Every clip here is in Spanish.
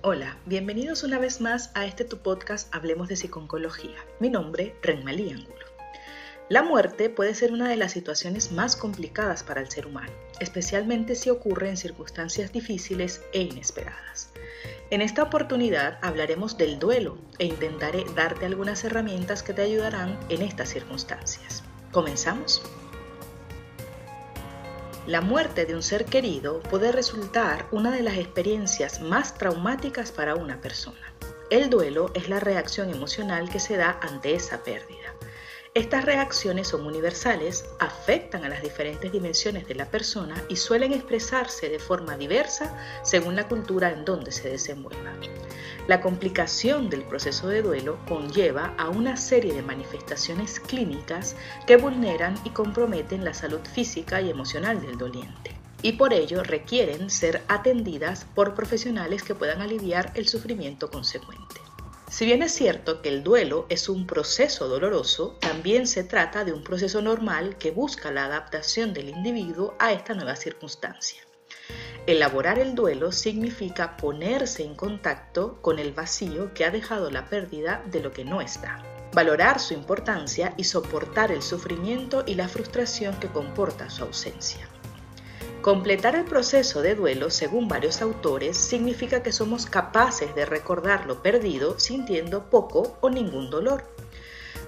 Hola, bienvenidos una vez más a este tu podcast Hablemos de Psiconcología. Mi nombre, Renmalí Angulo. La muerte puede ser una de las situaciones más complicadas para el ser humano, especialmente si ocurre en circunstancias difíciles e inesperadas. En esta oportunidad hablaremos del duelo e intentaré darte algunas herramientas que te ayudarán en estas circunstancias. ¿Comenzamos? La muerte de un ser querido puede resultar una de las experiencias más traumáticas para una persona. El duelo es la reacción emocional que se da ante esa pérdida. Estas reacciones son universales, afectan a las diferentes dimensiones de la persona y suelen expresarse de forma diversa según la cultura en donde se desenvuelva. La complicación del proceso de duelo conlleva a una serie de manifestaciones clínicas que vulneran y comprometen la salud física y emocional del doliente y por ello requieren ser atendidas por profesionales que puedan aliviar el sufrimiento consecuente. Si bien es cierto que el duelo es un proceso doloroso, también se trata de un proceso normal que busca la adaptación del individuo a esta nueva circunstancia. Elaborar el duelo significa ponerse en contacto con el vacío que ha dejado la pérdida de lo que no está. Valorar su importancia y soportar el sufrimiento y la frustración que comporta su ausencia. Completar el proceso de duelo, según varios autores, significa que somos capaces de recordar lo perdido sintiendo poco o ningún dolor.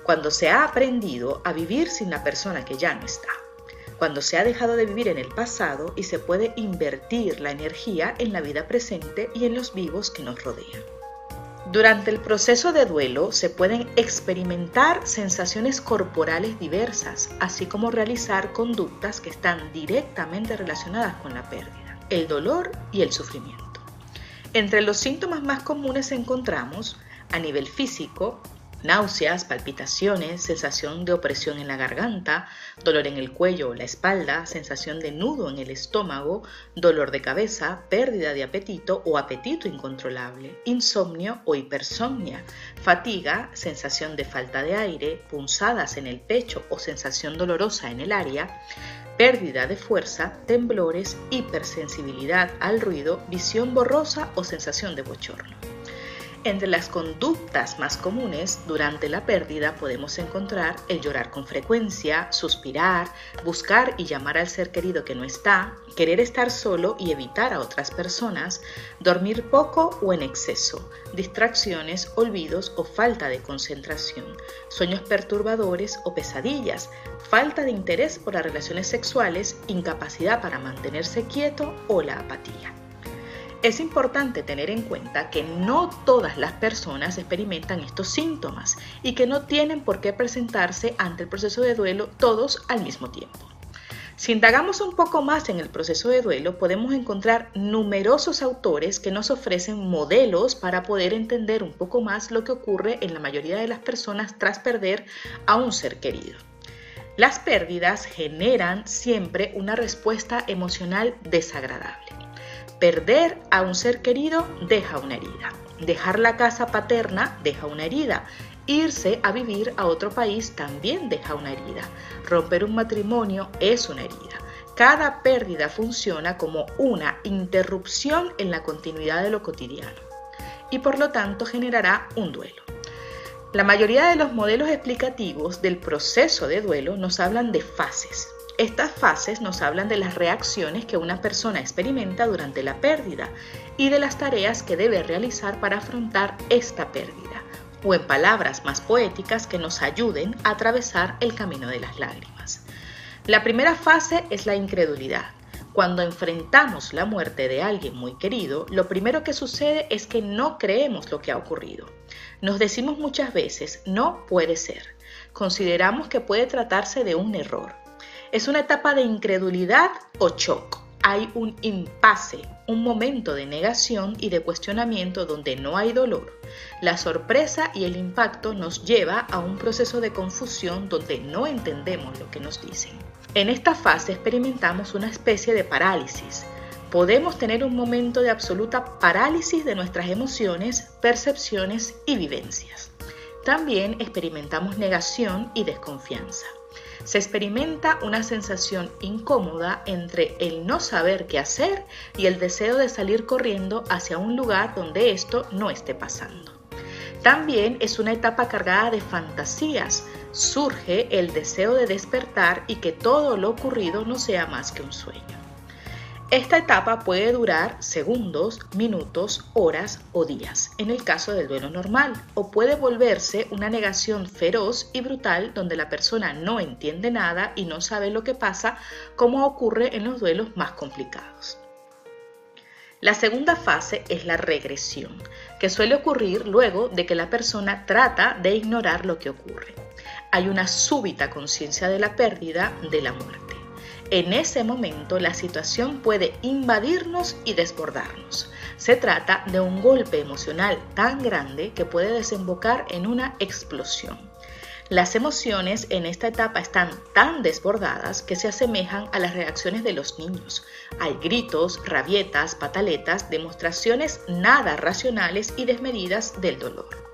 Cuando se ha aprendido a vivir sin la persona que ya no está cuando se ha dejado de vivir en el pasado y se puede invertir la energía en la vida presente y en los vivos que nos rodean. Durante el proceso de duelo se pueden experimentar sensaciones corporales diversas, así como realizar conductas que están directamente relacionadas con la pérdida, el dolor y el sufrimiento. Entre los síntomas más comunes encontramos, a nivel físico, náuseas, palpitaciones, sensación de opresión en la garganta, dolor en el cuello o la espalda, sensación de nudo en el estómago, dolor de cabeza, pérdida de apetito o apetito incontrolable, insomnio o hipersomnia, fatiga, sensación de falta de aire, punzadas en el pecho o sensación dolorosa en el área, pérdida de fuerza, temblores, hipersensibilidad al ruido, visión borrosa o sensación de bochorno. Entre las conductas más comunes durante la pérdida podemos encontrar el llorar con frecuencia, suspirar, buscar y llamar al ser querido que no está, querer estar solo y evitar a otras personas, dormir poco o en exceso, distracciones, olvidos o falta de concentración, sueños perturbadores o pesadillas, falta de interés por las relaciones sexuales, incapacidad para mantenerse quieto o la apatía. Es importante tener en cuenta que no todas las personas experimentan estos síntomas y que no tienen por qué presentarse ante el proceso de duelo todos al mismo tiempo. Si indagamos un poco más en el proceso de duelo, podemos encontrar numerosos autores que nos ofrecen modelos para poder entender un poco más lo que ocurre en la mayoría de las personas tras perder a un ser querido. Las pérdidas generan siempre una respuesta emocional desagradable. Perder a un ser querido deja una herida. Dejar la casa paterna deja una herida. Irse a vivir a otro país también deja una herida. Romper un matrimonio es una herida. Cada pérdida funciona como una interrupción en la continuidad de lo cotidiano y por lo tanto generará un duelo. La mayoría de los modelos explicativos del proceso de duelo nos hablan de fases, estas fases nos hablan de las reacciones que una persona experimenta durante la pérdida y de las tareas que debe realizar para afrontar esta pérdida, o en palabras más poéticas que nos ayuden a atravesar el camino de las lágrimas. La primera fase es la incredulidad. Cuando enfrentamos la muerte de alguien muy querido, lo primero que sucede es que no creemos lo que ha ocurrido. Nos decimos muchas veces, no puede ser. Consideramos que puede tratarse de un error es una etapa de incredulidad o shock. Hay un impasse, un momento de negación y de cuestionamiento donde no hay dolor. La sorpresa y el impacto nos lleva a un proceso de confusión donde no entendemos lo que nos dicen. En esta fase experimentamos una especie de parálisis. Podemos tener un momento de absoluta parálisis de nuestras emociones, percepciones y vivencias. También experimentamos negación y desconfianza. Se experimenta una sensación incómoda entre el no saber qué hacer y el deseo de salir corriendo hacia un lugar donde esto no esté pasando. También es una etapa cargada de fantasías. Surge el deseo de despertar y que todo lo ocurrido no sea más que un sueño. Esta etapa puede durar segundos, minutos, horas o días, en el caso del duelo normal, o puede volverse una negación feroz y brutal donde la persona no entiende nada y no sabe lo que pasa, como ocurre en los duelos más complicados. La segunda fase es la regresión, que suele ocurrir luego de que la persona trata de ignorar lo que ocurre. Hay una súbita conciencia de la pérdida de la muerte. En ese momento la situación puede invadirnos y desbordarnos. Se trata de un golpe emocional tan grande que puede desembocar en una explosión. Las emociones en esta etapa están tan desbordadas que se asemejan a las reacciones de los niños. Hay gritos, rabietas, pataletas, demostraciones nada racionales y desmedidas del dolor.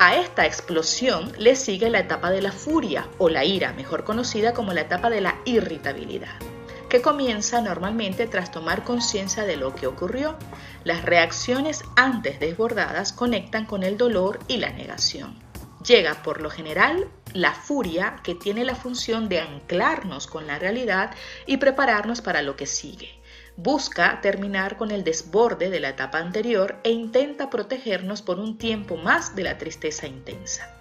A esta explosión le sigue la etapa de la furia o la ira, mejor conocida como la etapa de la irritabilidad, que comienza normalmente tras tomar conciencia de lo que ocurrió. Las reacciones antes desbordadas conectan con el dolor y la negación. Llega por lo general la furia que tiene la función de anclarnos con la realidad y prepararnos para lo que sigue busca terminar con el desborde de la etapa anterior e intenta protegernos por un tiempo más de la tristeza intensa.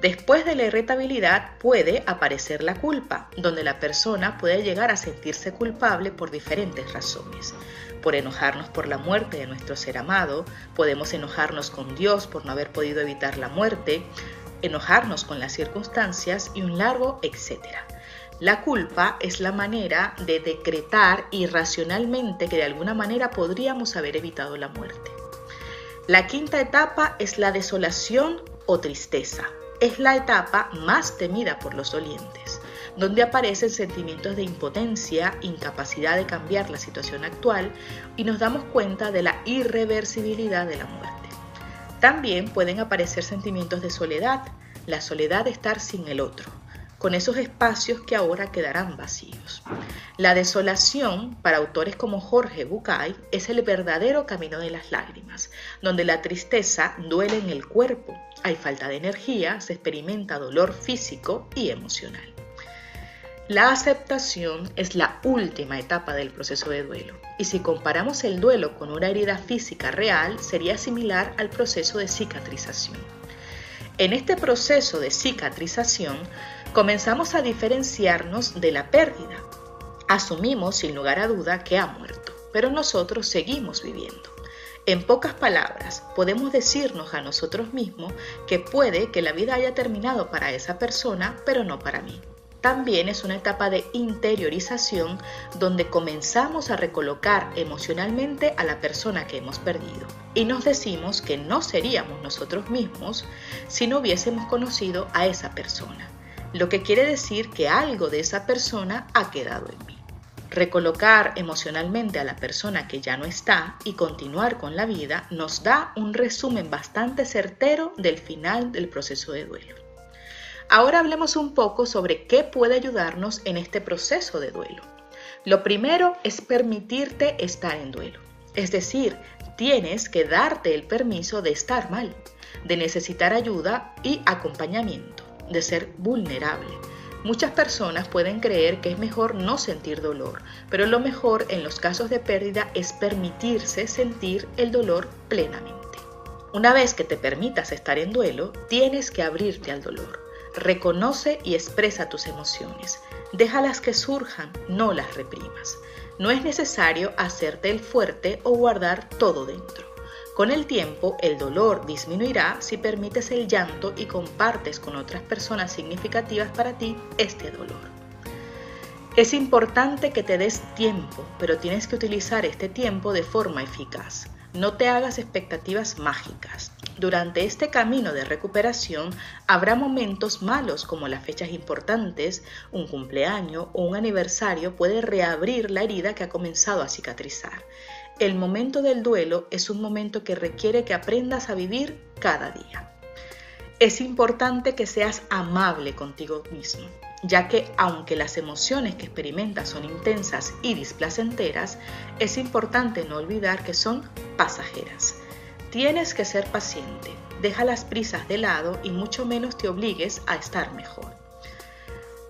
Después de la irritabilidad puede aparecer la culpa, donde la persona puede llegar a sentirse culpable por diferentes razones. Por enojarnos por la muerte de nuestro ser amado, podemos enojarnos con Dios por no haber podido evitar la muerte, enojarnos con las circunstancias y un largo etcétera. La culpa es la manera de decretar irracionalmente que de alguna manera podríamos haber evitado la muerte. La quinta etapa es la desolación o tristeza. Es la etapa más temida por los dolientes, donde aparecen sentimientos de impotencia, incapacidad de cambiar la situación actual y nos damos cuenta de la irreversibilidad de la muerte. También pueden aparecer sentimientos de soledad, la soledad de estar sin el otro, con esos espacios que ahora quedarán vacíos. La desolación, para autores como Jorge Bucay, es el verdadero camino de las lágrimas, donde la tristeza duele en el cuerpo, hay falta de energía, se experimenta dolor físico y emocional. La aceptación es la última etapa del proceso de duelo y si comparamos el duelo con una herida física real sería similar al proceso de cicatrización. En este proceso de cicatrización comenzamos a diferenciarnos de la pérdida. Asumimos sin lugar a duda que ha muerto, pero nosotros seguimos viviendo. En pocas palabras, podemos decirnos a nosotros mismos que puede que la vida haya terminado para esa persona, pero no para mí. También es una etapa de interiorización donde comenzamos a recolocar emocionalmente a la persona que hemos perdido y nos decimos que no seríamos nosotros mismos si no hubiésemos conocido a esa persona, lo que quiere decir que algo de esa persona ha quedado en mí. Recolocar emocionalmente a la persona que ya no está y continuar con la vida nos da un resumen bastante certero del final del proceso de duelo. Ahora hablemos un poco sobre qué puede ayudarnos en este proceso de duelo. Lo primero es permitirte estar en duelo. Es decir, tienes que darte el permiso de estar mal, de necesitar ayuda y acompañamiento, de ser vulnerable. Muchas personas pueden creer que es mejor no sentir dolor, pero lo mejor en los casos de pérdida es permitirse sentir el dolor plenamente. Una vez que te permitas estar en duelo, tienes que abrirte al dolor. Reconoce y expresa tus emociones. Déjalas que surjan, no las reprimas. No es necesario hacerte el fuerte o guardar todo dentro. Con el tiempo, el dolor disminuirá si permites el llanto y compartes con otras personas significativas para ti este dolor. Es importante que te des tiempo, pero tienes que utilizar este tiempo de forma eficaz. No te hagas expectativas mágicas. Durante este camino de recuperación habrá momentos malos como las fechas importantes, un cumpleaños o un aniversario puede reabrir la herida que ha comenzado a cicatrizar. El momento del duelo es un momento que requiere que aprendas a vivir cada día. Es importante que seas amable contigo mismo. ya que aunque las emociones que experimentas son intensas y displacenteras, es importante no olvidar que son pasajeras. Tienes que ser paciente, deja las prisas de lado y mucho menos te obligues a estar mejor.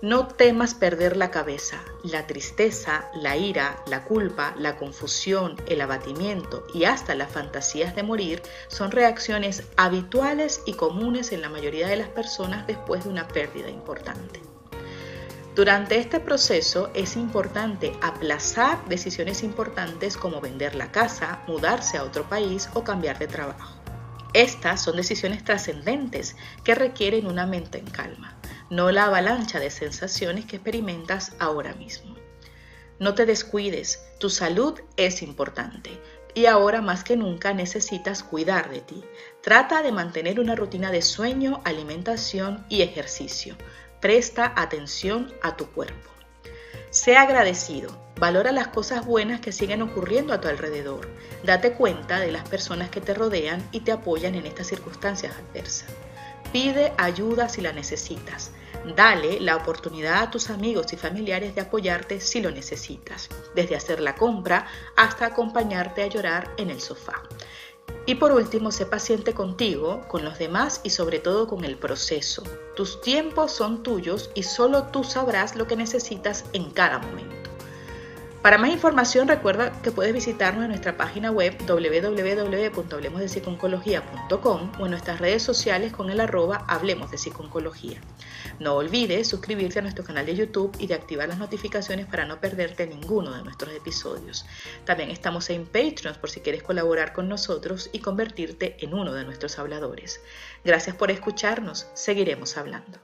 No temas perder la cabeza. La tristeza, la ira, la culpa, la confusión, el abatimiento y hasta las fantasías de morir son reacciones habituales y comunes en la mayoría de las personas después de una pérdida importante. Durante este proceso es importante aplazar decisiones importantes como vender la casa, mudarse a otro país o cambiar de trabajo. Estas son decisiones trascendentes que requieren una mente en calma no la avalancha de sensaciones que experimentas ahora mismo. No te descuides, tu salud es importante y ahora más que nunca necesitas cuidar de ti. Trata de mantener una rutina de sueño, alimentación y ejercicio. Presta atención a tu cuerpo. Sea agradecido, valora las cosas buenas que siguen ocurriendo a tu alrededor. Date cuenta de las personas que te rodean y te apoyan en estas circunstancias adversas. Pide ayuda si la necesitas. Dale la oportunidad a tus amigos y familiares de apoyarte si lo necesitas, desde hacer la compra hasta acompañarte a llorar en el sofá. Y por último, sé paciente contigo, con los demás y sobre todo con el proceso. Tus tiempos son tuyos y solo tú sabrás lo que necesitas en cada momento. Para más información recuerda que puedes visitarnos en nuestra página web www.hablemosdepsiconcología.com o en nuestras redes sociales con el arroba Hablemos de Psiconcología. No olvides suscribirte a nuestro canal de YouTube y de activar las notificaciones para no perderte ninguno de nuestros episodios. También estamos en Patreon por si quieres colaborar con nosotros y convertirte en uno de nuestros habladores. Gracias por escucharnos, seguiremos hablando.